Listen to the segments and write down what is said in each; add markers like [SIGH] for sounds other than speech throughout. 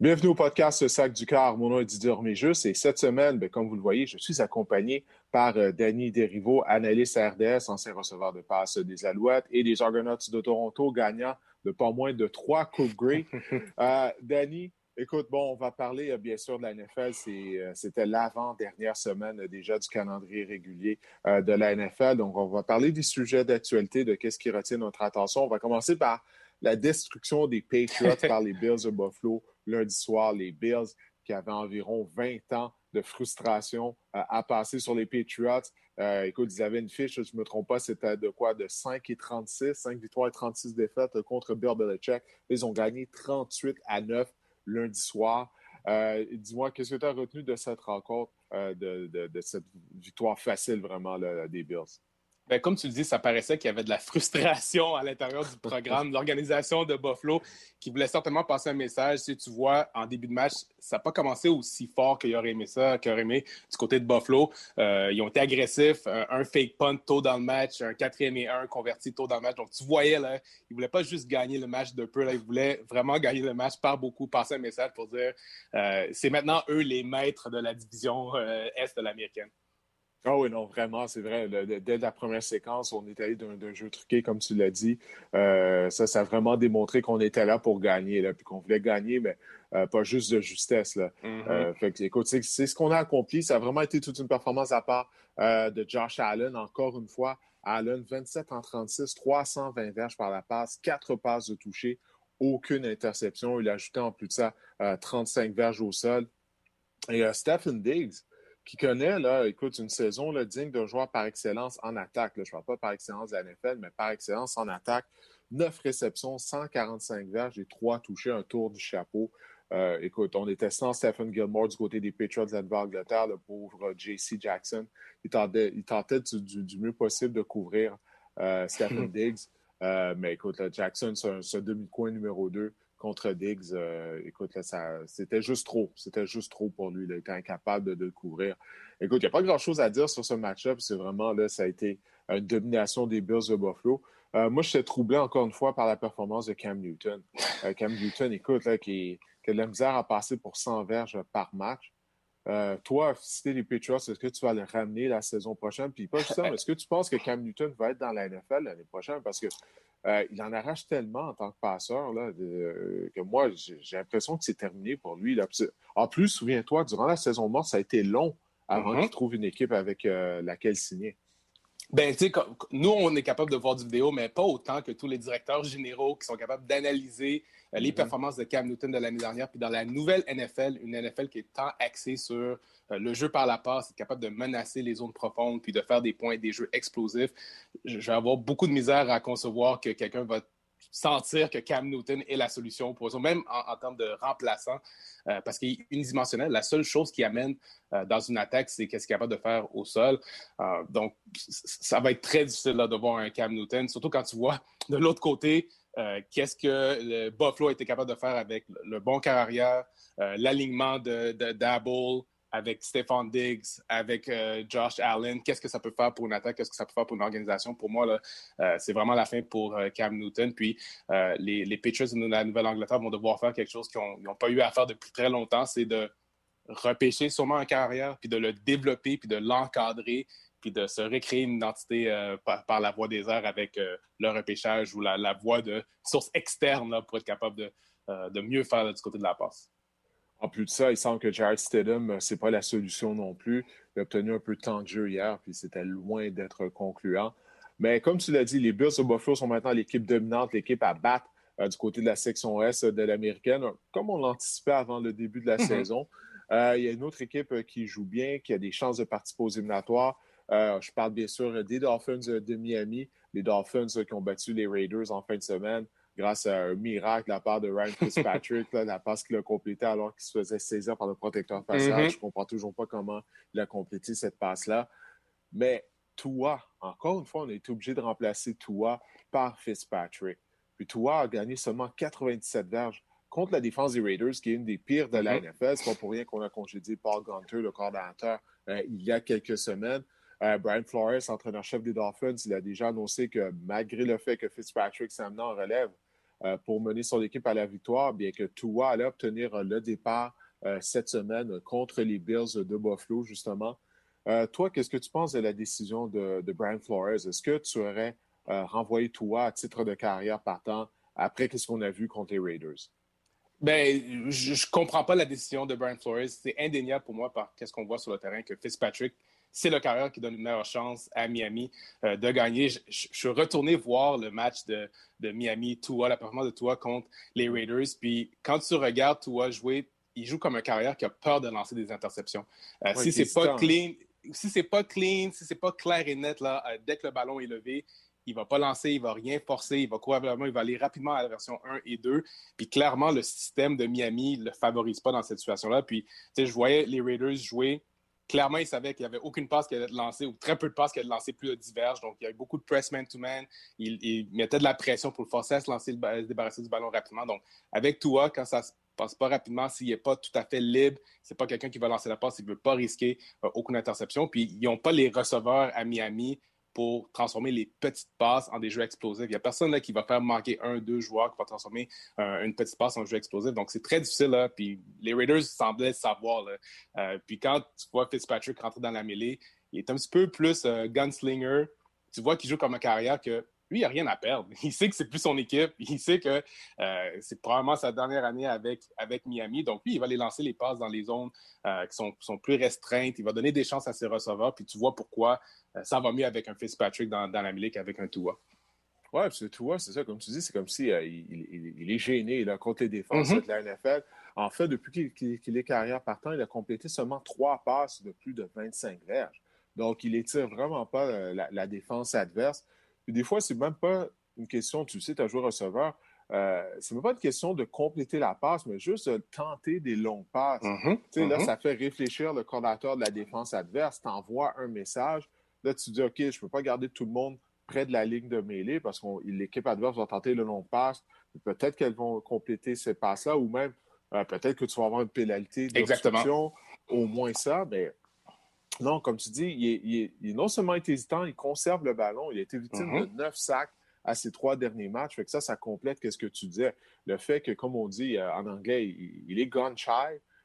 Bienvenue au podcast Sac du Car. Mon nom est Didier Orméjus et cette semaine, ben, comme vous le voyez, je suis accompagné par euh, Danny Derivo, analyste RDS, ancien receveur de passe des Alouettes et des Argonauts de Toronto, gagnant de pas moins de trois Coupes Grey. [LAUGHS] euh, Danny, écoute, bon, on va parler euh, bien sûr de la NFL. Euh, c'était l'avant-dernière semaine déjà du calendrier régulier de la NFL. Donc, on va parler des sujets d'actualité, de qu'est-ce qui retient notre attention. On va commencer par la destruction des Patriots par les Bills de Buffalo lundi soir. Les Bills qui avaient environ 20 ans de frustration euh, à passer sur les Patriots. Euh, écoute, ils avaient une fiche, je ne me trompe pas, c'était de quoi? De 5 et 36, 5 victoires et 36 défaites contre Bill Belichick. Ils ont gagné 38 à 9 lundi soir. Euh, dis-moi, qu'est-ce que tu as retenu de cette rencontre, de, cette victoire facile vraiment des Bills? Ben, comme tu le dis, ça paraissait qu'il y avait de la frustration à l'intérieur du programme, [LAUGHS] l'organisation de Buffalo, qui voulait certainement passer un message. Si tu vois, en début de match, ça n'a pas commencé aussi fort qu'il aurait aimé ça, qu'il aurait aimé du côté de Buffalo. Euh, ils ont été agressifs, un, fake punt tôt dans le match, un quatrième et un converti tôt dans le match. Donc, tu voyais, là, ils ne voulaient pas juste gagner le match de peu, là, ils voulaient vraiment gagner le match par beaucoup, passer un message pour dire euh, c'est maintenant eux les maîtres de la division euh, Est de l'américaine. Ah oui, non, vraiment, c'est vrai. dès la première séquence, on est allé d'un jeu truqué, comme tu l'as dit. Euh, ça, ça a vraiment démontré qu'on était là pour gagner, là, puis qu'on voulait gagner, mais euh, pas juste de justesse. Là. Mm-hmm. Euh, fait écoute, c'est ce qu'on a accompli. Ça a vraiment été toute une performance à part de Josh Allen, encore une fois. Allen, 27 en 36, 320 verges par la passe, 4 passes de toucher, aucune interception. Il a ajouté en plus de ça 35 verges au sol. Et Stephen Diggs, qui connaît, là, écoute, une saison là, digne d'un joueur par excellence en attaque. je ne parle pas par excellence de la NFL, mais par excellence en attaque. Neuf réceptions, 145 verges et trois touchés, un tour du chapeau. Euh, écoute, on était sans Stephen Gilmore du côté des Patriots de l'Angleterre, le pauvre J.C. Jackson. Il tentait, il tentait du, mieux possible de couvrir euh, Stephen [LAUGHS] Diggs. Euh, mais écoute, Jackson, c'est un, demi-coin numéro 2 contre Diggs, euh, écoute, c'était juste trop. C'était juste trop pour lui. Il était incapable de, le couvrir. Écoute, il n'y a pas grand-chose à dire sur ce match-up. C'est vraiment, là, ça a été une domination des Bills de Buffalo. Euh, moi, je suis troublé encore une fois par la performance de Cam Newton. Euh, Cam Newton, écoute, là, qui, qui, a de la misère à passer pour 100 verges par match. toi, si tu les Patriots, est-ce que tu vas le ramener la saison prochaine? Puis pas juste ça, est-ce que tu penses que Cam Newton va être dans la NFL l'année prochaine? Parce que euh, il en arrache tellement en tant que passeur là, que moi, j'ai l'impression que c'est terminé pour lui. En plus, souviens-toi, durant la saison morte, ça a été long avant mm-hmm. qu'il trouve une équipe avec euh, laquelle signer. Ben, tu sais, nous, on est capable de voir du vidéo, mais pas autant que tous les directeurs généraux qui sont capables d'analyser euh, les mm-hmm. performances de Cam Newton de l'année dernière. Puis dans la nouvelle NFL, une NFL qui est tant axée sur euh, le jeu par la passe, capable de menacer les zones profondes, puis de faire des points, des jeux explosifs, je vais avoir beaucoup de misère à concevoir que quelqu'un va sentir que Cam Newton est la solution pour eux, même en, termes de remplaçant, euh, parce qu'il est unidimensionnel. La seule chose qui amène euh, dans une attaque, c'est qu'est-ce qu'il est capable de faire au sol. Euh, donc, ça va être très difficile de voir un Cam Newton, surtout quand tu vois de l'autre côté qu'est-ce que le Buffalo a été capable de faire avec le, bon carrière, l'alignement de, de avec Stefan Diggs, avec euh, Josh Allen, qu'est-ce que ça peut faire pour une attaque, qu'est-ce que ça peut faire pour une organisation? Pour moi, euh, c'est vraiment la fin pour euh, Cam Newton. Puis les, les Patriots de la Nouvelle-Angleterre vont devoir faire quelque chose qu'ils n'ont pas eu à faire depuis très longtemps, c'est de repêcher sûrement en carrière, puis de le développer, puis de l'encadrer, puis de se recréer une identité par, la voie des airs avec le repêchage ou la, voie de source externe pour être capable de mieux faire du côté de la passe. En plus de ça, il semble que Jared Stidham, euh, c'est pas la solution non plus. Il a obtenu un peu de temps de jeu hier, puis c'était loin d'être concluant. Mais comme tu l'as dit, les Bills de Buffalo sont maintenant l'équipe dominante, l'équipe à battre euh, du côté de la section S de l'américaine, comme on l'anticipait avant le début de la mhm. saison. Euh, il y a une autre équipe qui joue bien, qui a des chances de participer aux éliminatoires. je parle bien sûr des Dolphins de Miami, les Dolphins qui ont battu les Raiders en fin de semaine grâce à un miracle de la part de Ryan Fitzpatrick, la passe qu'il a complétée alors qu'il se faisait saisir par le protecteur facial. Mm-hmm. Je ne comprends toujours pas comment il a complété cette passe-là. Mais Tua, encore une fois, on a été obligé de remplacer Tua par Fitzpatrick. Puis a gagné seulement 97 verges contre la défense des Raiders, qui est une des pires de la mm-hmm. NFL. C'est pas pour rien qu'on a congédié Paul Gunter, le coordinateur, euh, il y a quelques semaines. Euh, Brian Flores, entraîneur-chef des Dolphins, il a déjà annoncé que malgré le fait que Fitzpatrick s'est amené en relève, pour mener son équipe à la victoire, bien que Tua allait obtenir le départ cette semaine contre les Bills de Buffalo, justement. toi, qu'est-ce que tu penses de la décision de, Brian Flores? Est-ce que tu aurais renvoyé Tua à titre de carrière partant après ce qu'on a vu contre les Raiders? Ben, je ne comprends pas la décision de Brian Flores. C'est indéniable pour moi par qu'est-ce qu'on voit sur le terrain que Fitzpatrick, c'est le carrière qui donne une meilleure chance à Miami euh, de gagner. Je, suis retourné voir le match de, Miami, Tua, la performance de Tua contre les Raiders. Puis quand tu regardes Tua jouer, il joue comme un carrière qui a peur de lancer des interceptions. Euh, si c'est pas clean, si c'est pas clean, si c'est pas clair et net là, euh, dès que le ballon est levé, il va pas lancer, il va rien forcer, il va probablement, il va aller rapidement à la version 1 et 2. Puis clairement, le système de Miami ne le favorise pas dans cette situation-là. Puis, tu sais, je voyais les Raiders jouer. Clairement, ils savaient qu'il n'y avait aucune passe qui allait être lancée ou très peu de passes qui allaient être lancées plus diverges. Donc, il y avait beaucoup de press man-to-man. Il, il, mettait de la pression pour le forcer à se lancer, se débarrasser du ballon rapidement. Donc, avec Tua, quand ça se passe pas rapidement, s'il n'est pas tout à fait libre, c'est pas quelqu'un qui va lancer la passe, il ne veut pas risquer euh, aucune interception. Puis, ils n'ont pas les receveurs à Miami pour transformer les petites passes en des jeux explosifs. Il n'y a personne qui va faire manquer un, deux joueurs qui va transformer euh, une petite passe en jeu explosif. Donc, c'est très difficile. Puis les Raiders semblaient savoir. Euh, puis quand tu vois Fitzpatrick rentrer dans la mêlée, il est un petit peu plus euh, gunslinger. Tu vois qu'il joue comme un carrière que lui, il n'a rien à perdre. [LAUGHS] Il sait que c'est plus son équipe. Il sait que c'est probablement sa dernière année avec, avec Miami. Donc, lui, il va aller lancer les passes dans les zones qui sont, sont, plus restreintes. Il va donner des chances à ses receveurs. Puis tu vois pourquoi euh, ça va mieux avec un Fitzpatrick dans, dans la mêlée qu'avec un Tua. Oui, c'est Tua, c'est ça, comme tu dis, c'est comme si euh, il, est gêné là, contre les défenses mm-hmm. de la NFL. En fait, depuis qu'il est carrière partant, il a complété seulement trois passes de plus de 25 verges. Donc, il étire vraiment pas euh, la, défense adverse. Puis des fois, c'est même pas une question, tu sais, tu as joué receveur, euh, c'est même pas une question de compléter la passe, mais juste de tenter des longues passes. Mm-hmm. tu sais, Là, mm-hmm. ça fait réfléchir le coordinateur de la défense adverse, t'envoies un message. Là, tu dis, OK, je ne peux pas garder tout le monde près de la ligne de mêlée parce que l'équipe adverse va tenter le long passe. Peut-être qu'elles vont compléter ces passes-là ou même euh, peut-être que tu vas avoir une pénalité d'obstruction, au moins ça. Mais non, comme tu dis, il est, non seulement hésitant, il conserve le ballon. Il a été victime de mm-hmm. neuf sacs à ses trois derniers matchs. Fait que ça, ça complète ce que tu disais. Le fait que, comme on dit euh, en anglais, il, est gone shy,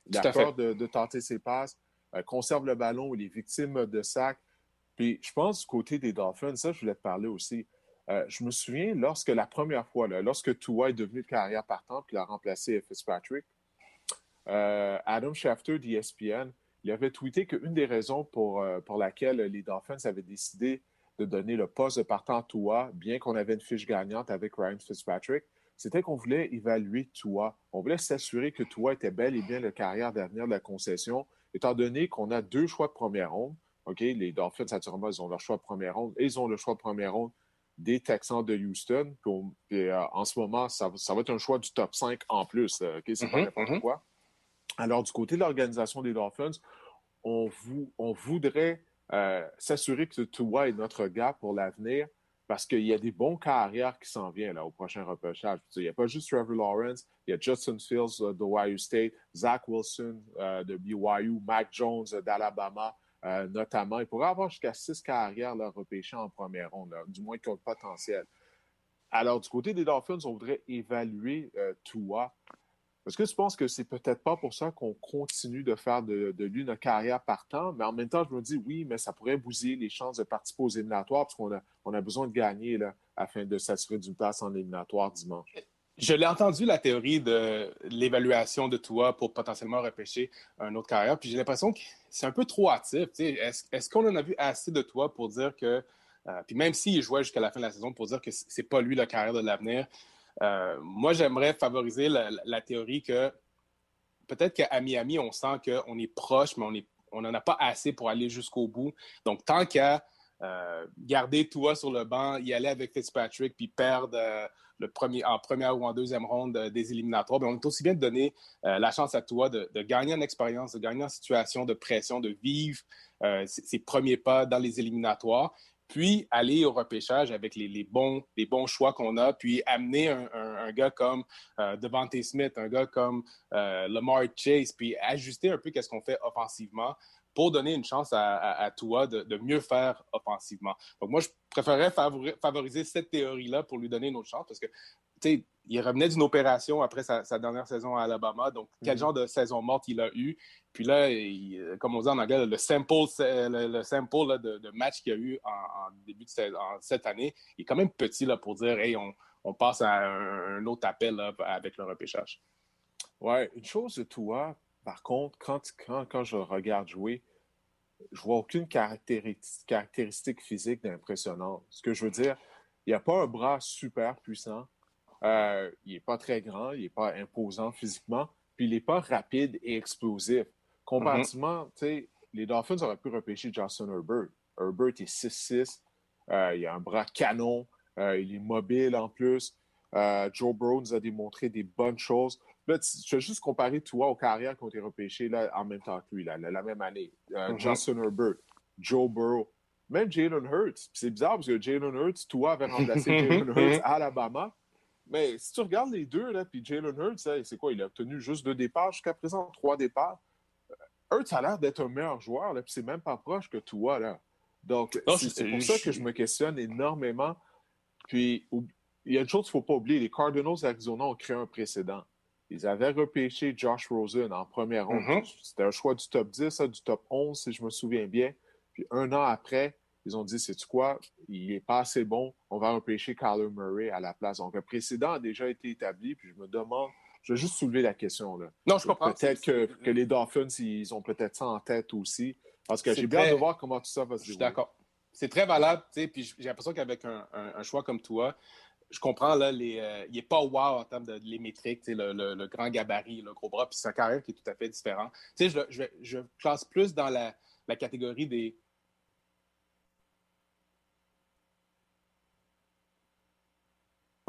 il a peur de, tenter ses passes, euh, conserve le ballon, il est victime de sacs. Puis je pense du côté des Dolphins, ça, je voulais te parler aussi. Euh, je me souviens, lorsque la première fois, lorsque Tua est devenu de carrière partant, puis il a remplacé Fitzpatrick, Adam Schefter d'ESPN, il avait tweeté qu'une des raisons pour, euh, pour laquelle les Dolphins avaient décidé de donner le poste de partant à Tua, bien qu'on avait une fiche gagnante avec Ryan Fitzpatrick, c'était qu'on voulait évaluer Tua. On voulait s'assurer que Tua était bel et bien le carrière d'avenir de la concession, étant donné qu'on a deux choix de première ronde. OK, les Dolphins, naturellement, ils ont leur choix de première ronde et ils ont le choix de première ronde des Texans de Houston. Puis, euh, en ce moment, ça, va être un choix du top 5 en plus. OK, c'est pas mm-hmm, n'importe mm-hmm. quoi. Alors, du côté de l'organisation des Dolphins, on, voudrait euh, s'assurer que Tua est notre gars pour l'avenir parce qu'il y a des bons carrières qui s'en viennent au prochain repêchage. Il n'y a pas juste Trevor Lawrence, il y a Justin Fields de Ohio State, Zach Wilson euh, de BYU, Mac Jones d'Alabama. Euh, notamment. Il pourrait avoir jusqu'à six carrières là, repêchées en première ronde, du moins qui ont le potentiel. Alors, du côté des Dolphins, on voudrait évaluer euh, Tua. Est-ce que tu penses que c'est peut-être pas pour ça qu'on continue de faire de, lui notre carrière partant? Mais en même temps, je me dis oui, mais ça pourrait bousiller les chances de participer aux éliminatoires parce qu'on a, besoin de gagner là, afin de s'assurer d'une place en éliminatoire dimanche. Je l'ai entendu, la théorie de l'évaluation de toi pour potentiellement repêcher un autre carrière, puis j'ai l'impression que c'est un peu trop hâtif. Est-ce qu'on en a vu assez de toi pour dire que, euh, puis même s'il jouait jusqu'à la fin de la saison, pour dire que c'est pas lui le carrière de l'avenir, euh, moi j'aimerais favoriser la, théorie que peut-être qu'à Miami, on sent qu'on est proche, mais on n'en a pas assez pour aller jusqu'au bout. Donc tant qu'à euh, garder toi sur le banc, y aller avec Fitzpatrick, puis perdre euh, le premier, en première ou en deuxième ronde des éliminatoires, on est aussi bien de donner la chance à toi de, gagner en expérience, de gagner en situation de pression, de vivre ses, premiers pas dans les éliminatoires, puis aller au repêchage avec les, bons, les bons choix qu'on a, puis amener un, gars comme Devante Smith, un gars comme Lamar Chase, puis ajuster un peu qu'est-ce qu'on fait offensivement pour donner une chance à, à, Tua de, mieux faire offensivement. Donc, moi, je préférerais favoriser cette théorie-là pour lui donner une autre chance parce que il revenait d'une opération après sa, dernière saison à Alabama. Donc, quel mm-hmm. genre de saison morte il a eu? Puis là, comme on dit en anglais, le sample, le, sample de, match qu'il a eu en, début de cette année il est quand même petit là, pour dire hey, on, passe à un, autre appel avec le repêchage. Ouais, une chose de toi, par contre, quand, quand, quand je regarde jouer, je vois aucune caractéristique physique d'impressionnant. Ce que je veux dire, il n'y a pas un bras super puissant. Euh, il n'est pas très grand, il n'est pas imposant physiquement, puis il n'est pas rapide et explosif. Comparativement, mm-hmm. les Dolphins auraient pu repêcher Justin Herbert. Herbert est 6'6, euh, il a un bras canon, euh, il est mobile en plus. Joe Burrow nous a démontré des bonnes choses. Là, je vais juste comparer toi aux carrières qui ont été repêchées là, en même temps que lui, la, même année. Mm-hmm. Justin Herbert, Joe Burrow, même Jalen Hurts. C'est bizarre parce que Jalen Hurts, toi, avait remplacé [LAUGHS] Jalen Hurts à Alabama. Mais si tu regardes les deux, là, puis Jalen Hurts, c'est quoi? Il a obtenu juste deux départs jusqu'à présent, trois départs. Hurts a l'air d'être un meilleur joueur, là, puis c'est même pas proche que toi, là. Donc, c'est pour ça que je me questionne énormément. Puis, il y a une chose qu'il ne faut pas oublier. Les Cardinals d'Arizona ont créé un précédent. Ils avaient repêché Josh Rosen en première ronde. Mm-hmm. C'était un choix du top 10, du top 11, si je me souviens bien. Puis un an après, ils ont dit, c'est quoi, il n'est pas assez bon, on va repêcher Kyler Murray à la place. Donc, un précédent a déjà été établi, puis je me demande, je vais juste soulever la question. Là. Non, je comprends. Peut-être que, que, les Dolphins, ils ont peut-être ça en tête aussi, parce que j'ai bien de voir comment tout ça va se dérouler. Je suis d'accord. C'est très valable, tu sais, puis j'ai l'impression qu'avec un, choix comme toi, je comprends, là, les, euh, il n'est pas wow en termes de, les métriques, le, le, le, grand gabarit, le gros bras, puis un carrière qui est tout à fait différent. Tu sais, je, je, je, classe plus dans la, la catégorie des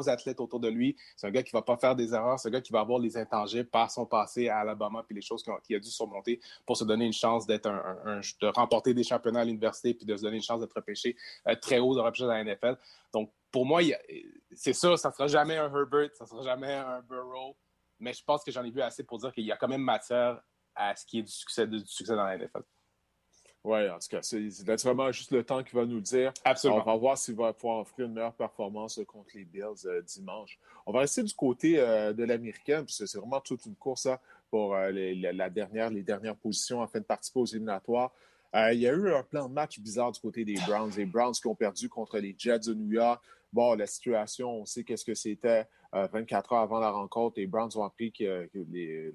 athlètes autour de lui. C'est un gars qui va pas faire des erreurs. C'est un gars qui va avoir les intangibles par son passé à Alabama puis les choses qu'il a dû surmonter pour se donner une chance d'être un, de remporter des championnats à l'université puis de se donner une chance d'être repêché euh, très haut de repêchage à la NFL. Donc, pour moi, c'est sûr, ça sera jamais un Herbert, ça sera jamais un Burrow, mais je pense que j'en ai vu assez pour dire qu'il y a quand même matière à ce qui est du succès, du succès dans la NFL. Oui, en tout cas, c'est vraiment juste le temps qui va nous le dire. Absolument. On va voir s'il va pouvoir offrir une meilleure performance contre les Bills euh, dimanche. On va rester du côté euh, de l'américaine, puis c'est vraiment toute une course hein, pour euh, les, la dernière, les dernières positions afin de participer aux éliminatoires. il y a eu un plan de match bizarre du côté des Browns. Les Browns qui ont perdu contre les Jets de New York. Bon, la situation, on sait qu'est-ce que c'était. 24 heures avant la rencontre, les Browns ont appris que,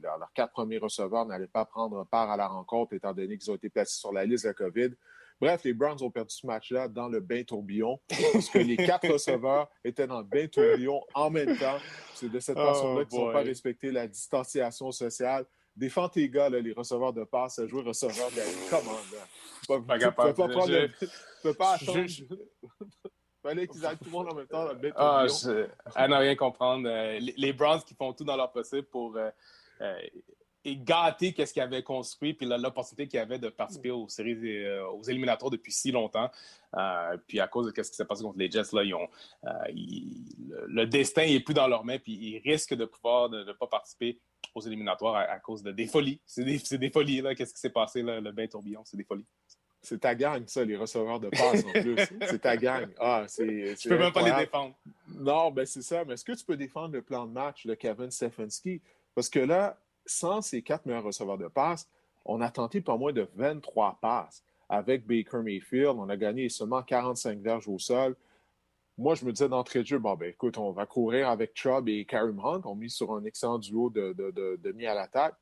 leurs quatre premiers receveurs n'allaient pas prendre part à la rencontre étant donné qu'ils ont été placés sur la liste de la COVID. Bref, les Browns ont perdu ce match-là dans le bain tourbillon parce que les quatre [LAUGHS] receveurs étaient dans le bain tourbillon en même temps. C'est de cette façon-là oh qu'ils n'ont pas respecté la distanciation sociale. Défends tes gars, les receveurs de passe, jouer receveur de commande. Pas, pas, pas, prendre peux pas attendre. Fallait qu'ils aillent tout le monde en même temps dans le Ah, je... à ne rien comprendre. Euh, les, Browns qui font tout dans leur possible pour euh, euh, gâter qu'est-ce qu'ils avaient construit, puis l'opportunité qu'ils avaient de participer aux séries, aux éliminatoires depuis si longtemps. puis à cause de ce qui s'est passé contre les Jets, là, ils ont, le, destin n'est plus dans leurs mains, puis ils risquent de pouvoir ne pas participer aux éliminatoires à, cause de des folies. C'est des, des, folies, là. Qu'est-ce qui s'est passé, là, le bain tourbillon? C'est des folies. C'est ta gang, ça, les receveurs de passe en plus. [LAUGHS] c'est ta gang. Ah, c'est. Peux même pas les défendre. Non, ben c'est ça. Mais est-ce que tu peux défendre le plan de match de Kevin Stefanski? Parce que là, sans ces quatre meilleurs receveurs de passe, on a tenté pas moins de 23 passes. Avec Baker Mayfield, on a gagné seulement 45 verges au sol. Moi, je me disais d'entrée de jeu, bon, ben écoute, on va courir avec Chubb et Karim Hunt. On mise sur un excellent duo de, de, de, de mis à l'attaque.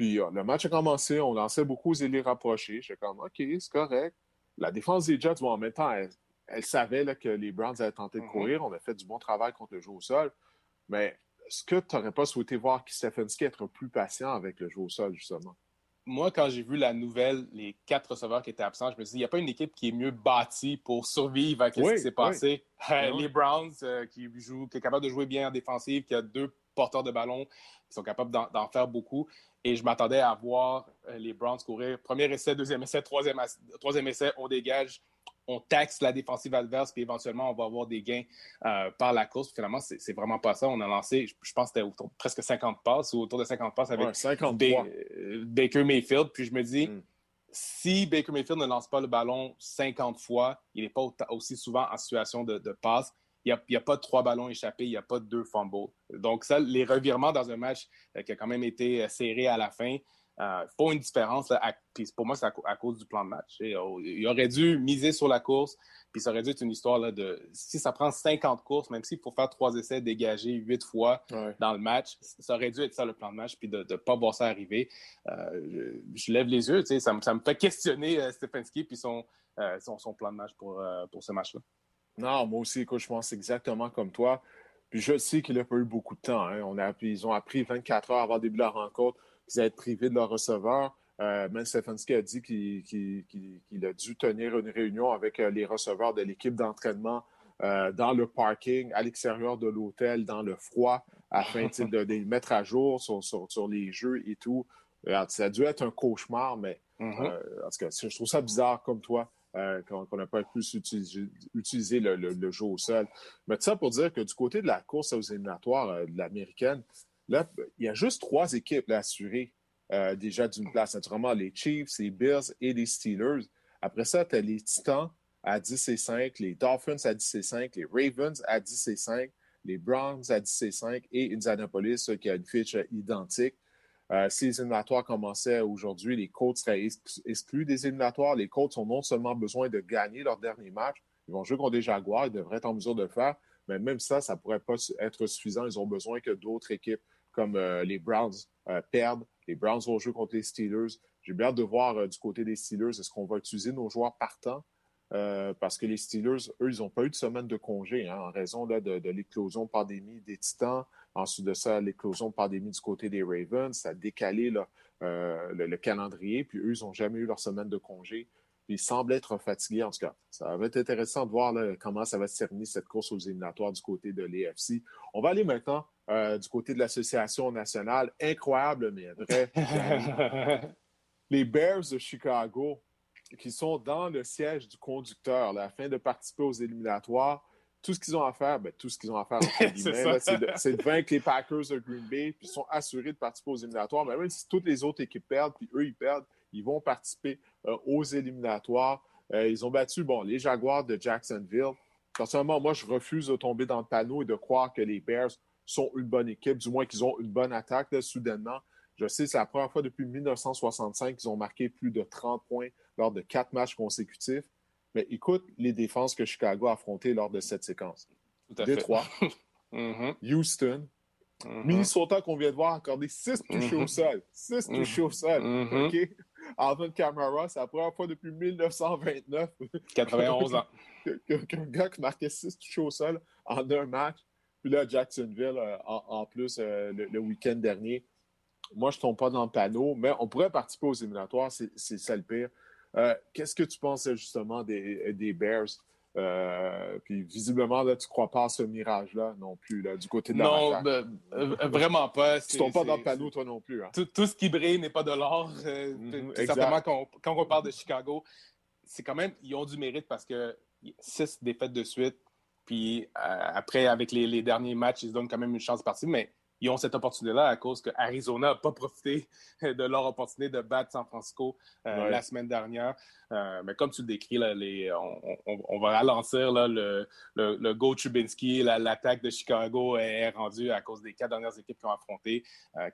Puis euh, le match a commencé, on lançait beaucoup aux ailiers rapprochés. J'étais comme, OK, c'est correct. La défense des Jets, bon, en même temps, elle, savait que les Browns allaient tenter de mhm. courir. On a fait du bon travail contre le jeu au sol. Mais est-ce que tu n'aurais pas souhaité voir Stefanski être plus patient avec le jeu au sol, justement? Moi, quand j'ai vu la nouvelle, les quatre receveurs qui étaient absents, je me suis dit, il n'y a pas une équipe qui est mieux bâtie pour survivre à ce qui s'est passé. [LAUGHS] Ben les Browns, euh, qui, jouent, qui est capable de jouer bien en défensive, qui a deux porteurs de ballon qui sont capables d'en faire beaucoup. Et je m'attendais à voir euh, les Browns courir. Premier essai, deuxième essai, troisième, troisième essai, on dégage, on taxe la défensive adverse, puis éventuellement, on va avoir des gains euh, par la course. Finalement, c'est vraiment pas ça. On a lancé, je pense que c'était autour presque 50 passes ou autour de 50 passes avec Baker Mayfield. Puis je me dis, hmm. si Baker Mayfield ne lance pas le ballon 50 fois, il n'est pas aussi souvent en situation de, passe. Il n'y a, pas de trois ballons échappés, il n'y a pas de deux fumbles. Donc, ça, les revirements dans un match qui a quand même été serré à la fin, euh, font une différence. pour moi, c'est à, cause du plan de match. Oh, il aurait dû miser sur la course, puis ça aurait dû être une histoire là, de si ça prend 50 courses, même s'il faut faire trois essais dégagés huit fois dans le match, ça aurait dû être ça le plan de match, puis de ne pas voir ça arriver. Euh, je, lève les yeux, ça, me, ça me fait questionner euh, Stefanski puis son, son, plan de match pour, pour ce match-là. Non, moi aussi, écoute, je pense exactement comme toi. Puis je sais qu'il n'a pas eu beaucoup de temps. Hein. On a, ils ont appris 24 heures avant le début de la rencontre qu'ils allaient être privés de leur receveur. Euh, même Stefanski a dit qu'il a dû tenir une réunion avec euh, les receveurs de l'équipe d'entraînement euh, dans le parking, à l'extérieur de l'hôtel, dans le froid, afin de, les mettre à jour sur, les jeux et tout. ça a dû être un cauchemar, mais mm-hmm. je trouve ça bizarre comme toi. Qu'on n'a pas pu utiliser, le, jeu au sol. Mais ça pour dire que du côté de la course aux éliminatoires de l'américaine, Là, il y a juste trois équipes assurées euh, déjà d'une place. Naturellement, les Chiefs, les Bills et les Steelers. Après ça, tu as les Titans à 10 et 5, les Dolphins à 10 et 5, les Ravens à 10 et 5, les Browns à 10 et 5 et Indianapolis qui a une fiche identique. Euh, si les éliminatoires commençaient aujourd'hui, les Colts seraient exclus des éliminatoires. Les Colts ont non seulement besoin de gagner leur dernier match, ils vont jouer contre des Jaguars, ils devraient être en mesure de le faire, mais même ça, ça ne pourrait pas être suffisant. Ils ont besoin que d'autres équipes comme euh, les Browns euh, perdent. Les Browns vont jouer contre les Steelers. J'ai bien hâte de voir du côté des Steelers, est-ce qu'on va utiliser nos joueurs partants? parce que les Steelers, eux, ils n'ont pas eu de semaine de congé hein, en raison de, de l'éclosion pandémie des Titans. Ensuite de ça, l'éclosion pandémie du côté des Ravens. Ça a décalé le, calendrier. Puis eux, ils n'ont jamais eu leur semaine de congé. Puis ils semblent être fatigués. En tout cas, ça va être intéressant de voir comment ça va se terminer cette course aux éliminatoires du côté de l'EFC. On va aller maintenant euh, du côté de l'Association nationale. Incroyable, mais vrai. [LAUGHS] les Bears de Chicago, qui sont dans le siège du conducteur, afin de participer aux éliminatoires, tout ce qu'ils ont à faire, ben, tout ce qu'ils ont à faire, [LAUGHS] c'est de, vaincre les Packers de Green Bay, puis ils sont assurés de participer aux éliminatoires. Mais même si toutes les autres équipes perdent, puis eux, ils perdent, ils vont participer euh, aux éliminatoires. Euh, ils ont battu bon, les Jaguars de Jacksonville. Personnellement, moi, je refuse de tomber dans le panneau et de croire que les Bears sont une bonne équipe, du moins qu'ils ont une bonne attaque soudainement. Je sais, c'est la première fois depuis 1965 qu'ils ont marqué plus de 30 points lors de quatre matchs consécutifs. Mais écoute les défenses que Chicago a affrontées lors de cette séquence. Détroit, [LAUGHS] mm-hmm. Houston, mm-hmm. Minnesota qu'on vient de voir accorder six touchés au mm-hmm. sol. Six touchés au sol. OK? Alvin Kamara, c'est la première fois depuis 1929. 91 [LAUGHS] ans. Qu'un gars qui marquait six touchés au sol en un match. Puis là, Jacksonville, euh, en, plus, euh, le, week-end dernier. Moi, je ne tombe pas dans le panneau, mais on pourrait participer aux éliminatoires, c'est ça le pire. Euh, qu'est-ce que tu penses justement des, des Bears? puis visiblement, là, tu ne crois pas à ce mirage-là non plus, du côté de la Non, ben, vraiment pas. Tu ne tombes pas dans le panneau, toi non plus. Hein. Tout, ce qui brille n'est pas de l'or. Mhm, certainement, quand on, parle de Chicago, c'est quand même, ils ont du mérite parce que six défaites de suite, puis euh, après, avec les, derniers matchs, ils se donnent quand même une chance de partir, mais ils ont cette opportunité-là à cause que Arizona n'a pas profité [LAUGHS] de leur opportunité de battre San Francisco euh, la semaine dernière. Euh, mais comme tu le décris, on, va ralentir le, le, Go Chubinski, l'attaque de Chicago est, rendue à cause des quatre dernières équipes qu'ils ont affrontées,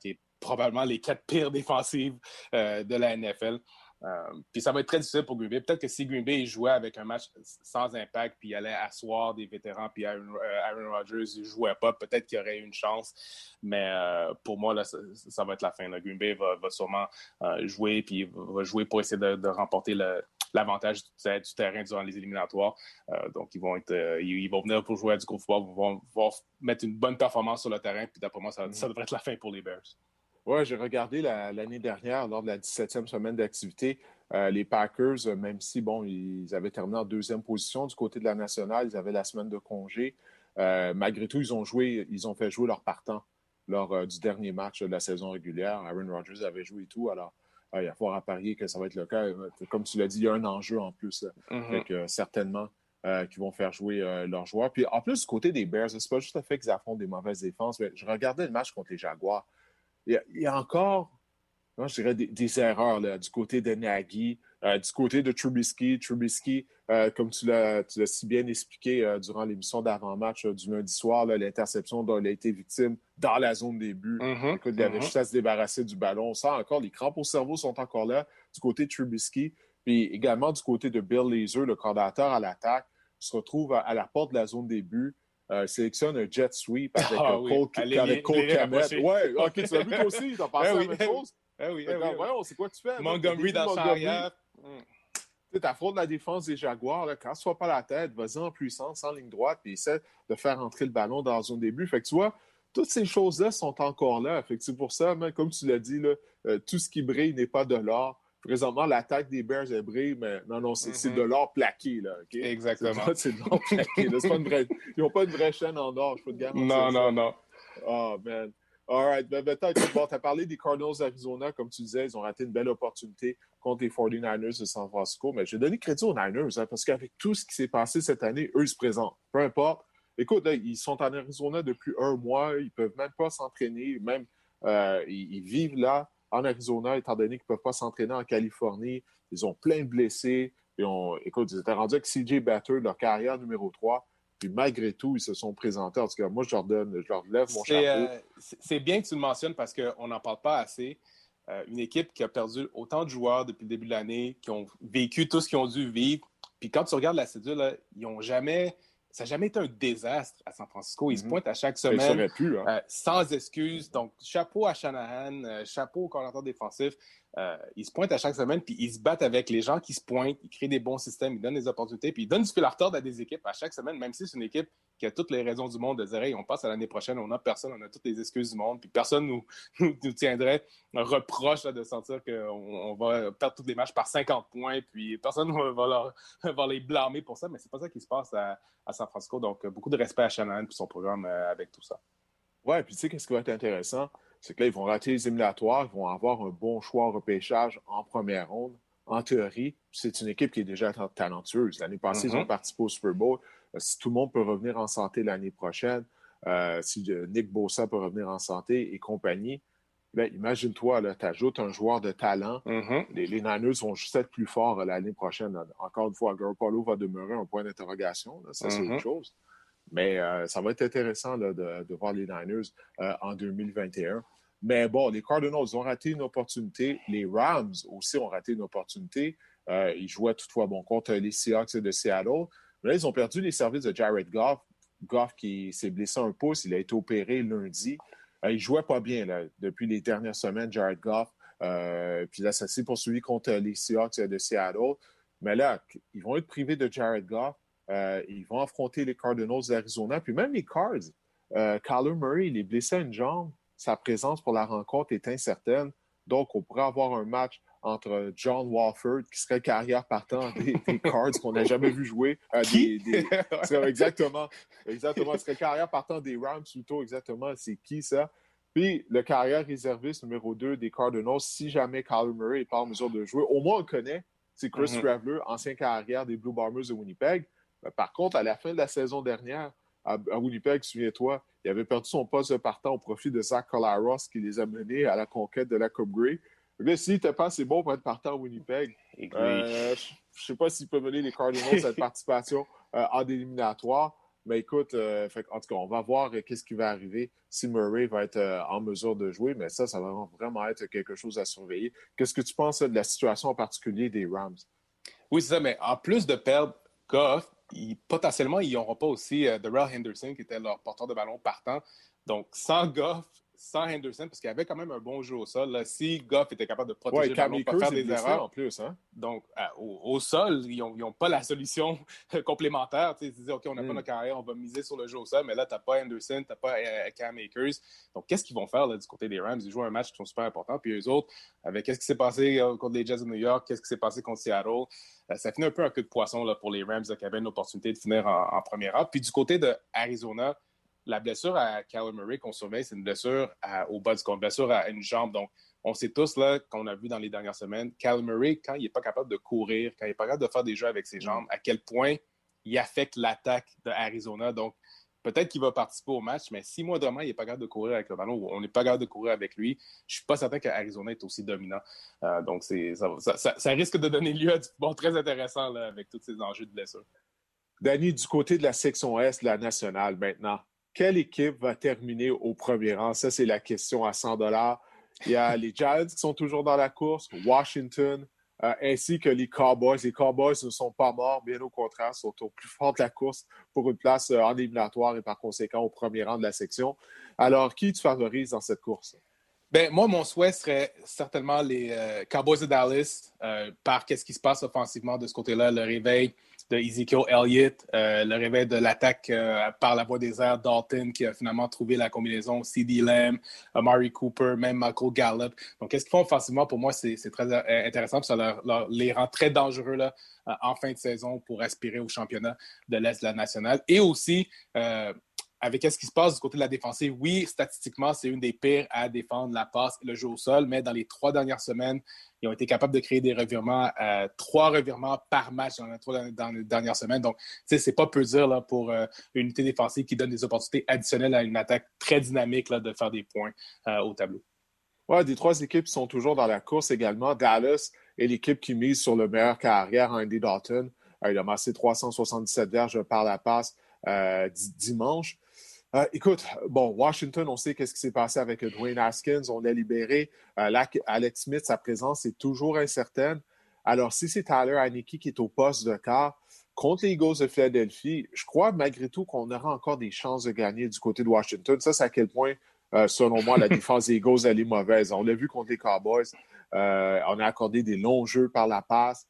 qui est probablement les quatre pires défensives de la NFL. Euh, puis ça va être très difficile pour Green Bay. Peut-être que si Green Bay jouait avec un match sans impact, puis il allait asseoir des vétérans, puis Aaron, euh, Rodgers ne jouait pas, peut-être qu'il y aurait une chance. Mais euh, pour moi, là, ça, va être la fin. Green Bay va, sûrement jouer, puis va jouer pour essayer de, remporter l'avantage du, terrain durant les éliminatoires. donc, ils vont, être, ils, vont venir pour jouer du gros football, ils vont, mettre une bonne performance sur le terrain, puis d'après moi, ça, ça devrait être la fin pour les Bears. Oui, j'ai regardé l'année dernière, lors de la 17e semaine d'activité, euh, les Packers, euh, même si, bon, ils avaient terminé en deuxième position du côté de la nationale, ils avaient la semaine de congé. Euh, malgré tout, ils ont joué, ils ont fait jouer leur partant lors du dernier match de la saison régulière. Aaron Rodgers avait joué et tout, alors il y a fort à parier que ça va être le cas. Comme tu l'as dit, il y a un enjeu en plus. Mm-hmm. certainement, qui vont faire jouer leurs joueurs. Puis en plus, du côté des Bears, c'est pas juste le fait qu'ils affrontent des mauvaises défenses, mais je regardais le match contre les Jaguars il y a, encore, je dirais, des, erreurs du côté de Nagy. du côté de Trubisky, Trubisky, comme tu l'as si bien expliqué durant l'émission d'avant-match du lundi soir, l'interception dont il a été victime dans la zone début. Mm-hmm. il avait mm-hmm. juste à se débarrasser du ballon. Ça encore, les crampes au cerveau sont encore là du côté de Trubisky. Puis également du côté de Bill Laser, le coordinateur à l'attaque, se retrouve à, la porte de la zone début, euh, sélectionne un jet sweep [LAUGHS] avec ah, Cole, oui. avec Cole Ouais, [LAUGHS] ok, tu l'as vu toi aussi, t'as pensé eh à la même chose? Eh oui, eh oui, ouais, c'est quoi tu fais? Montgomery dans son arrière. Tu affrontes la défense des Jaguars, là, quand tu pas la tête, vas-y en puissance, en ligne droite, puis essaie de faire entrer le ballon dans la zone début. Fait que tu vois, toutes ces choses-là sont encore là. Fait que c'est pour ça, comme tu l'as dit, là, euh, tout ce qui brille n'est pas de l'or présentement, l'attaque des Bears est brille, mais non, non, c'est de mm-hmm. l'or plaqué. Là, Exactement. C'est de l'or plaqué. Pas Ils n'ont pas une vraie chaîne en or, je peux te garantir. Non, non, non. Oh, man. All right. Ben, ben bon, tu as parlé des Cardinals d'Arizona, comme tu disais, ils ont raté une belle opportunité contre les 49ers de San Francisco. Mais je vais donner crédit aux Niners, hein, parce qu'avec tout ce qui s'est passé cette année, eux, ils se présentent. Peu importe. Écoute, là, ils sont en Arizona depuis un mois, ils ne peuvent même pas s'entraîner, même euh, ils, vivent là en Arizona, étant donné qu'ils ne peuvent pas s'entraîner en Californie. Ils ont plein de blessés. Et on, écoute, ils étaient rendus avec CJ Batter, leur carrière numéro 3. Puis malgré tout, ils se sont présentés. En tout cas, moi, je leur donne, je leur lève mon chapeau. Euh, c'est bien que tu le mentionnes parce qu'on n'en parle pas assez. Euh, une équipe qui a perdu autant de joueurs depuis le début de l'année, qui ont vécu tout ce qu'ils ont dû vivre. Puis quand tu regardes la cédule, ils n'ont jamais ça n'a jamais été un désastre à San Francisco. Ils se mhm. pointent à chaque semaine hein. euh, sans excuses. Donc, chapeau à Shanahan, euh, chapeau au coordinateur défensif. Euh, ils se pointent à chaque semaine, puis ils se battent avec les gens qui se pointent, ils créent des bons systèmes, ils donnent des opportunités, puis ils donnent du fil à à des équipes à chaque semaine, même si c'est une équipe qui a toutes les raisons du monde de dire hey, on passe à l'année prochaine, on n'a personne, on a toutes les excuses du monde, puis personne nous, [LAUGHS] nous, tiendrait un reproche de sentir qu'on on va perdre tous les matchs par 50 points, puis personne [LAUGHS] va, leur, va les blâmer pour ça, mais c'est pas ça qui se passe à, San Francisco. Donc, beaucoup de respect à Shannon et son programme euh, avec tout ça. Ouais, puis tu sais, qu'est-ce qui va être intéressant? C'est que là, ils vont rater les éliminatoires, ils vont avoir un bon choix au repêchage en première ronde. En théorie, c'est une équipe qui est déjà talentueuse. L'année passée, ils ont mm-hmm. participé au Super Bowl. Euh, si tout le monde peut revenir en santé l'année prochaine, euh, si euh, Nick Bossa peut revenir en santé et compagnie, ben, imagine-toi, tu ajoutes un joueur de talent. Mm-hmm. les, Niners vont juste être plus forts l'année prochaine. Encore une fois, Garoppolo va demeurer un point d'interrogation. Ça, c'est autre mm-hmm. chose. Mais ça va être intéressant de, voir les Niners en 2021. Mais bon, les Cardinals ont raté une opportunité. Les Rams aussi ont raté une opportunité. Euh, ils jouaient toutefois bon contre les Seahawks de Seattle. Mais là, ils ont perdu les services de Jared Goff. Goff qui s'est blessé un pouce, il a été opéré lundi. Euh, il ne jouait pas bien depuis les dernières semaines, Jared Goff. Euh, puis là, ça s'est poursuivi contre les Seahawks de Seattle. Mais là, ils vont être privés de Jared Goff. Ils vont affronter les Cardinals d'Arizona. Puis même les Cards. Kyler Murray, il est blessé à une jambe sa présence pour la rencontre est incertaine. Donc, on pourrait avoir un match entre John Walford, qui serait carrière partant des, [LAUGHS] Cards qu'on n'a jamais vu jouer. Euh, qui? [LAUGHS] exactement. Exactement. Ce serait carrière partant des Rams plutôt. Exactement. C'est qui ça? Puis le carrière réserviste numéro 2 des Cardinals, si jamais Kyler Murray n'est pas en mesure de jouer, au moins on le connaît, c'est Chris mm Traveler, ancien carrière des Blue Bombers de Winnipeg. Par contre, à la fin de la saison dernière, à, Winnipeg, souviens-toi, il avait perdu son poste de partant au profit de Zach Collaros qui les a menés à la conquête de la Coupe Grey. Là, s'il n'était pas assez bon pour être partant à Winnipeg, euh, je ne sais pas s'il peut mener les Cardinals à [LAUGHS] cette participation euh, en éliminatoire. Mais écoute, euh, en tout cas, on va voir qu'est-ce qui va arriver si Murray va être en mesure de jouer. Mais ça, ça va vraiment être quelque chose à surveiller. Qu'est-ce que tu penses de la situation en particulier des Rams? Oui, c'est ça. Mais en plus de perdre Goff, potentiellement, ils n'auront pas aussi euh, Darrell Henderson, qui était leur porteur de ballon partant. Donc, sans Goff, sans Henderson, parce qu'il y avait quand même un bon jeu au sol. si Goff était capable de protéger le ballon, pas faire des erreurs. en plus. Hein? Donc, euh, au, sol, ils n'ont pas la solution [LAUGHS] complémentaire. Ils disent, OK, on n'a pas mm. notre carrière, on va miser sur le jeu au sol, mais là, tu n'as pas Henderson, tu n'as pas euh, Cam Akers. Donc, qu'est-ce qu'ils vont faire du côté des Rams? Ils jouent un match qui sont super important. Puis eux autres, avec qu'est-ce qui s'est passé contre les Jets de New York, qu'est-ce qui s'est passé contre Seattle, ça finit un peu un coup de poisson là, pour les Rams qui avaient une opportunité de finir en, en première. Puis du côté de Arizona, la blessure à Kyler Murray qu'on surveille, c'est une blessure au bas du corps, une blessure à une jambe. Donc, on sait tous, là, qu'on a vu dans les dernières semaines, Kyler Murray, quand il n'est pas capable de courir, quand il n'est pas capable de faire des jeux avec ses jambes, à quel point il affecte l'attaque de Arizona. Donc, peut-être qu'il va participer au match, mais si moindrement il n'est pas capable de courir avec le ballon on n'est pas capable de courir avec lui, je ne suis pas certain qu'Arizona est aussi dominant. Euh, donc, ça, risque de donner lieu à du football très intéressant avec tous ces enjeux de blessure. Danny, du côté de la section Est, la nationale maintenant, quelle équipe va terminer au premier rang? Ça, c'est la question à 100 Il y a les Giants qui sont toujours dans la course, Washington, euh, ainsi que les Cowboys. Les Cowboys ne sont pas morts, bien au contraire, sont au plus fort de la course pour une place euh, en éliminatoire et par conséquent au premier rang de la section. Alors, qui tu favorises dans cette course? Ben, moi, mon souhait serait certainement les euh, Cowboys de Dallas, par qu'est-ce qui se passe offensivement de ce côté-là, le réveil de Ezekiel Elliott, euh, le réveil de l'attaque euh, par la voie des airs, Dalton qui a finalement trouvé la combinaison CD Lamb, Amari Cooper, même Michael Gallup. Donc, qu'est-ce qu'ils font offensivement? Pour moi, c'est très euh, intéressant. Ça leur, les rend très dangereux là, en fin de saison pour aspirer au championnat de l'Est de la nationale. Et aussi, avec ce qui se passe du côté de la défensive, oui, statistiquement, c'est une des pires à défendre la passe et le jeu au sol, mais dans les trois dernières semaines, ils ont été capables de créer des revirements, euh, trois revirements par match dans les, trois, dernières semaines. Donc, c'est pas peu dire là, pour euh, une unité défensive qui donne des opportunités additionnelles à une attaque très dynamique là, de faire des points euh, au tableau. Oui, des trois équipes sont toujours dans la course également. Dallas est l'équipe qui mise sur le meilleur carrière, Andy Dalton. il a massé 377 verges par la passe dimanche. Euh, écoute, bon, Washington, on sait qu'est-ce qui s'est passé avec Dwayne Haskins. On l'a libéré. Euh, Alex Smith, sa présence est toujours incertaine. Alors, si c'est Tyler Haneke qui est au poste de quart contre les Eagles de Philadelphie, je crois malgré tout qu'on aura encore des chances de gagner du côté de Washington. Ça, c'est à quel point, euh, selon moi, la [LAUGHS] défense des Eagles, elle est mauvaise. On l'a vu contre les Cowboys. on a accordé des longs jeux par la passe.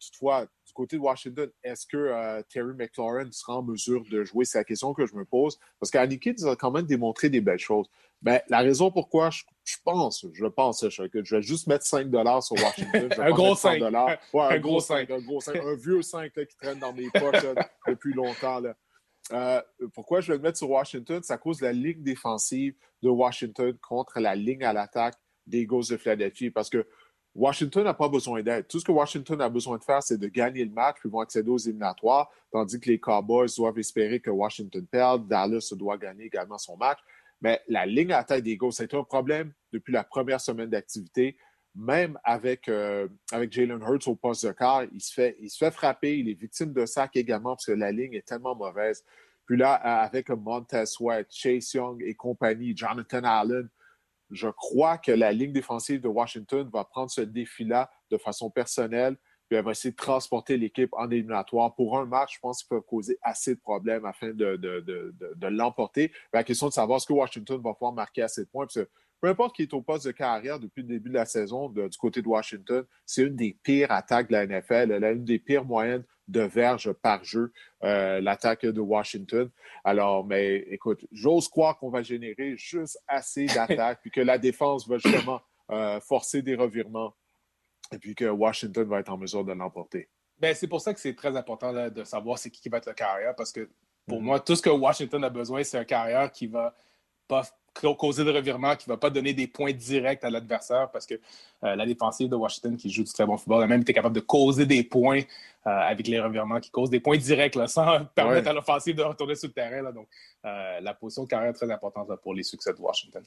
Toutefois, du côté de Washington, est-ce que euh, Terry McLaurin sera en mesure de jouer? C'est la question que je me pose. Parce qu'Aniki a quand même démontré des belles choses. Ben, la raison pourquoi je, pense, je pense, que je vais juste mettre 5 sur Washington. [LAUGHS] [LAUGHS] un, gros 5. un, gros 5. Un gros 5. Un vieux 5 qui traîne dans mes poches [LAUGHS] depuis longtemps. Euh, pourquoi je vais le mettre sur Washington? C'est à cause de la ligne défensive de Washington contre la ligne à l'attaque des Eagles de Philadelphie. Parce que Washington n'a pas besoin d'aide. Tout ce que Washington a besoin de faire, c'est de gagner le match, puis vont accéder aux éliminatoires, tandis que les Cowboys doivent espérer que Washington perde. Dallas doit gagner également son match. Mais la ligne à tête des Eagles, c'est un problème depuis la première semaine d'activité. Même avec, euh, avec Jalen Hurts au poste de quart, il se, fait, il frapper, il est victime de sac également parce que la ligne est tellement mauvaise. Puis là, avec Montez Sweat, Chase Young et compagnie, Jonathan Allen, je crois que la ligne défensive de Washington va prendre ce défi-là de façon personnelle, puis elle va essayer de transporter l'équipe en éliminatoire. Pour un match, je pense qu'ils peuvent causer assez de problèmes afin de, l'emporter. La question de savoir ce que Washington va pouvoir marquer assez de points, peu importe qui est au poste de carrière depuis le début de la saison du côté de Washington, c'est une des pires attaques de la NFL, elle a une des pires moyennes de verges par jeu, euh, l'attaque de Washington. Alors, mais écoute, j'ose croire qu'on va générer juste assez [LAUGHS] d'attaques, puis que la défense va justement euh, forcer des revirements, et puis que Washington va être en mesure de l'emporter. Ben, c'est pour ça que c'est très important de savoir c'est qui, qui va être le carrière, parce que pour mm-hmm. moi, tout ce que Washington a besoin, c'est un carrière qui va pas causer de revirement, qui ne va pas donner des points directs à l'adversaire parce que euh, la défensive de Washington, qui joue du très bon football, a même été capable de causer des points euh, avec les revirements, qui causent des points directs sans [LAUGHS] permettre à l'offensive de retourner sur le terrain. Donc, euh, la position carrière est très importante pour les succès de Washington.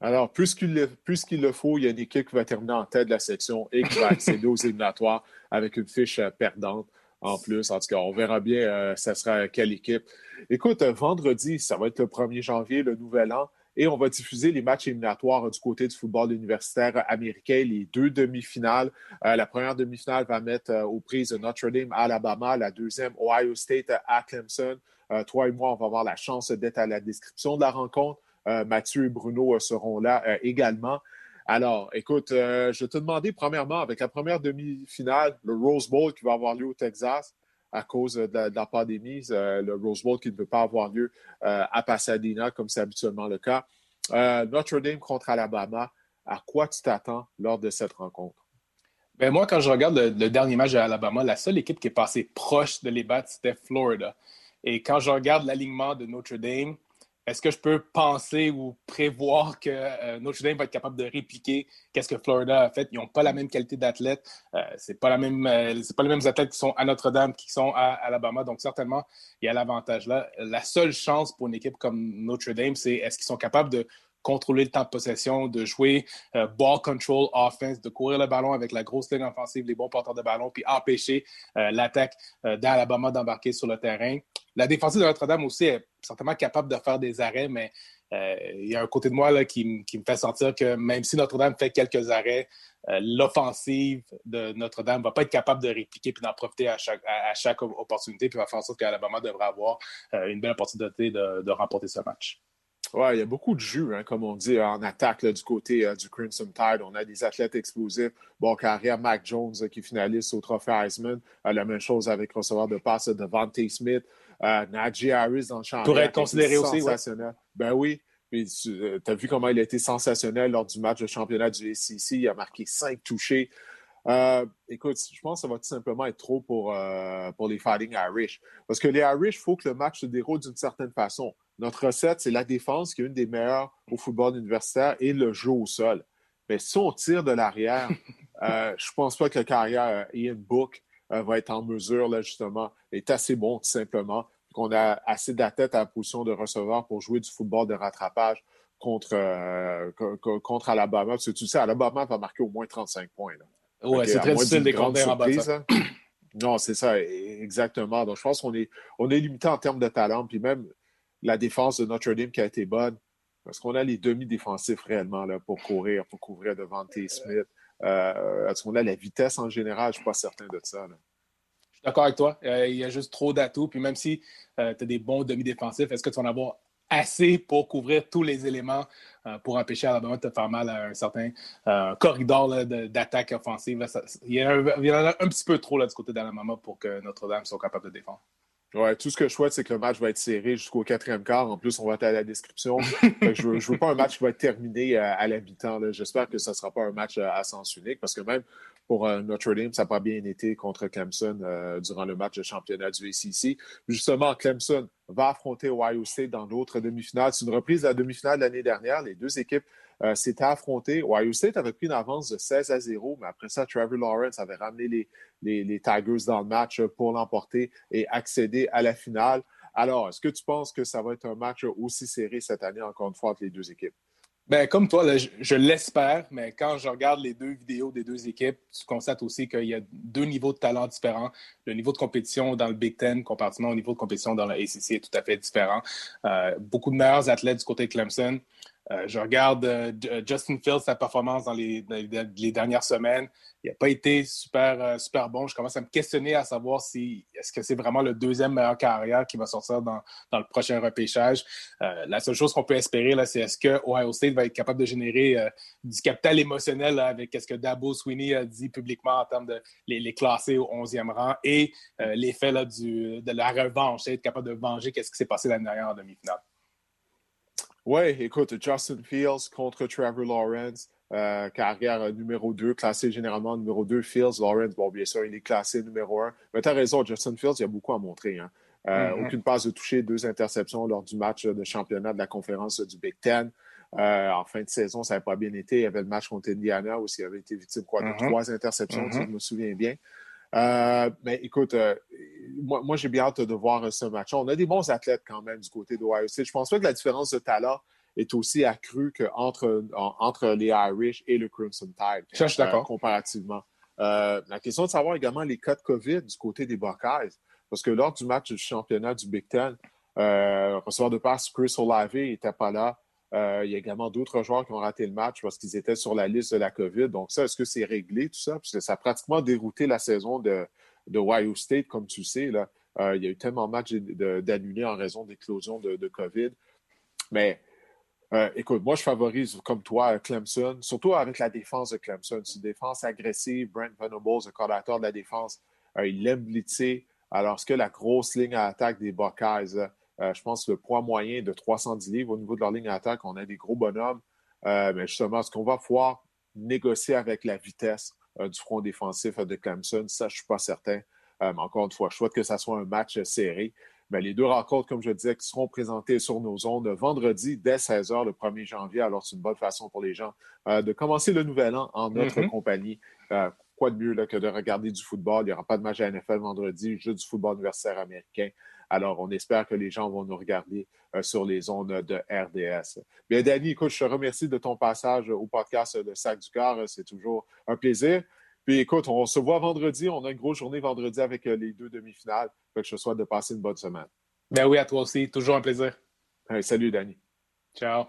Alors, plus qu'il le, le, faut, il y a une équipe qui va terminer en tête de la section et qui va accéder aux [LAUGHS] éliminatoires avec une fiche perdante en plus. En tout cas, on verra bien ce sera quelle équipe. Écoute, vendredi, ça va être le 1er janvier, le nouvel an. Et on va diffuser les matchs éliminatoires du côté du football universitaire américain, les deux demi-finales. Euh, la première demi-finale va mettre euh, aux prises Notre Dame Alabama, la deuxième Ohio State à Clemson. Euh, toi et moi, on va avoir la chance d'être à la description de la rencontre. Mathieu et Bruno seront là également. Alors, écoute, je te demander premièrement, avec la première demi-finale, le Rose Bowl qui va avoir lieu au Texas, à cause de la, pandémie, euh, le Rose Bowl qui ne peut pas avoir lieu euh, à Pasadena, comme c'est habituellement le cas. Euh, Notre Dame contre Alabama, à quoi tu t'attends lors de cette rencontre? Ben moi, quand je regarde le, dernier match de Alabama, la seule équipe qui est passée proche de les battre, c'était Florida. Et quand je regarde l'alignement de Notre Dame, est-ce que je peux penser ou prévoir que euh, Notre Dame va être capable de répliquer qu'est-ce que Florida a fait? Ils n'ont pas la même qualité d'athlète. Euh, c'est pas la même, euh, c'est pas les mêmes athlètes qui sont à Notre-Dame qui sont à Alabama. Donc, certainement, il y a l'avantage là. La seule chance pour une équipe comme Notre Dame, c'est est-ce qu'ils sont capables de contrôler le temps de possession, de jouer ball control offense, de courir le ballon avec la grosse ligne offensive, les bons porteurs de ballon, puis empêcher l'attaque d'Alabama d'embarquer sur le terrain. La défensive de Notre-Dame aussi est certainement capable de faire des arrêts, mais euh, il y a un côté de moi là, qui, me fait sentir que même si Notre-Dame fait quelques arrêts, euh, l'offensive de Notre-Dame ne va pas être capable de répliquer et d'en profiter à chaque, opportunité, puis va faire en sorte qu'Alabama devrait avoir euh, une belle opportunité de, remporter ce match. Oui, il y a beaucoup de jus, hein, comme on dit, en attaque du côté du Crimson Tide. On a des athlètes explosifs. Bon, carrière, Mac Jones qui finalise au trophée Heisman. la même chose avec receveur de passe de Devante Smith. Euh, Najee Harris dans le champ. Pourrait être considéré aussi. Sensationnel. Ben oui. tu euh, as vu comment il a été sensationnel lors du match de championnat du SEC. Il a marqué cinq touchés. Euh, écoute, je pense que ça va tout simplement être trop pour, pour les Fighting Irish. Parce que les Irish, il faut que le match se déroule d'une certaine façon. Notre recette, c'est la défense qui est une des meilleures au football universitaire et le jeu au sol. Mais si on tire de l'arrière, [LAUGHS] je ne pense pas que la carrière Ian Book euh, va être en mesure, là, justement, est assez bon, tout simplement. Qu'on a assez d'athlètes à la position de receveur pour jouer du football de rattrapage contre, euh, contre Alabama. Parce que tu sais, Alabama va marquer au moins 35 points. Oui, c'est très difficile de en bas. Non, c'est ça, e-, exactement. Donc, je pense qu'on est, on est limité en termes de talent. Puis même la défense de Notre Dame qui a été bonne, parce qu'on a les demi-défensifs réellement là, pour courir, pour couvrir devant T. Smith. Euh, Est-ce qu'on a la vitesse en général? Je ne suis pas certain de ça. Je suis d'accord avec toi. Euh, il y a juste trop d'atouts. Puis même si euh, tu as des bons demi-défensifs, est-ce que tu en avoir assez pour couvrir tous les éléments pour empêcher Alabama de te faire mal à un certain corridor d'attaque offensive? il, y en a un petit peu trop là, du côté d'Alabama pour que Notre-Dame soit capable de défendre. Ouais, tout ce que je souhaite, c'est que le match va être serré jusqu'au quatrième quart. En plus, on va être à la description. [LAUGHS] je ne veux, pas un match qui va être terminé à, à la mi-temps. J'espère que ce ne sera pas un match à sens unique parce que même pour euh, Notre Dame, ça n'a pas bien été contre Clemson euh, durant le match de championnat du ACC. Justement, Clemson va affronter Ohio State dans l'autre demi-finale. C'est une reprise de la demi-finale de l'année dernière. Les deux équipes euh, s'étaient affrontées. Ohio State avait pris une avance de 16 à 0, mais après ça, Trevor Lawrence avait ramené les, Tigers dans le match pour l'emporter et accéder à la finale. Alors, est-ce que tu penses que ça va être un match aussi serré cette année, encore une fois, entre les deux équipes? Ben, comme toi, je, l'espère, mais quand je regarde les deux vidéos des deux équipes, tu constates aussi qu'il y a deux niveaux de talent différents. Le niveau de compétition dans le Big Ten, comparativement au niveau de compétition dans le ACC, est tout à fait différent. Euh, beaucoup de meilleurs athlètes du côté de Clemson. Euh, je regarde euh, Justin Fields, sa performance dans les, dernières semaines. Il n'a pas été super, euh, super bon. Je commence à me questionner à savoir si est-ce que c'est vraiment le deuxième meilleur carrière qui va sortir dans, le prochain repêchage. la seule chose qu'on peut espérer, là, c'est est-ce que Ohio State va être capable de générer du capital émotionnel avec ce que Dabo Sweeney a dit publiquement en termes de les, classer au 11e rang et l'effet de la revanche, être capable de venger qu'est-ce qui s'est passé l'année dernière en demi-finale. Oui, écoute, Justin Fields contre Trevor Lawrence, euh, carrière numéro 2, classé généralement numéro 2. Fields, Lawrence, bon, bien sûr, il est classé numéro 1. Mais tu as raison, Justin Fields, il y a beaucoup à montrer. Hein. Euh, mm-hmm. Aucune passe de toucher, deux interceptions lors du match de championnat de la conférence du Big Ten. Euh, en fin de saison, ça n'avait pas bien été. Il y avait le match contre Indiana où il avait été victime quoi, de mm-hmm. trois interceptions, si mm-hmm. je me souviens bien. Mais écoute, moi, j'ai bien hâte de voir ce match. On a des bons athlètes quand même du côté de Ohio State. Je pense pas que la différence de talent est aussi accrue qu'entre entre les Irish et le Crimson Tide. je suis d'accord. Euh, comparativement. Euh, la question de savoir également les cas de COVID du côté des Buckeyes. Parce que lors du match du championnat du Big Ten, euh, receveur de passe Chris Olave n'était pas là. Il y a également d'autres joueurs qui ont raté le match parce qu'ils étaient sur la liste de la COVID. Donc, ça, est-ce que c'est réglé, tout ça? Parce que ça a pratiquement dérouté la saison de, de Ohio State, comme tu sais. Là. Euh, il y a eu tellement de matchs d'annulés en raison d'éclosion de, de, COVID. Mais euh, écoute, moi, je favorise, comme toi, Clemson, surtout avec la défense de Clemson. C'est une défense agressive. Brent Venables, le coordinateur de la défense, euh, il aime blitzer. Alors, que la grosse ligne à attaque des Buckeyes, je pense que le poids moyen de 310 livres au niveau de leur ligne attaque, on a des gros bonhommes. mais justement, est-ce qu'on va pouvoir négocier avec la vitesse euh, du front défensif de Clemson. Ça, je ne suis pas certain. Euh, mais encore une fois, je souhaite que ça soit un match serré. ben, les deux rencontres, comme je disais, qui seront présentées sur nos ondes vendredi dès 16h le 1er janvier. Alors, c'est une bonne façon pour les gens euh, de commencer le nouvel an en notre mm-hmm. compagnie. Euh, quoi de mieux que de regarder du football? Il n'y aura pas de match à NFL vendredi, juste du football universitaire américain. Alors, on espère que les gens vont nous regarder euh, sur les ondes de RDS. Bien, Danny, écoute, je te remercie de ton passage au podcast de Sac du Cœur. C'est toujours un plaisir. Puis écoute, on se voit vendredi. On a une grosse journée vendredi avec euh, les deux demi-finales. je te souhaite de passer une bonne semaine. Ben oui, à toi aussi. Toujours un plaisir. salut, Danny. Ciao.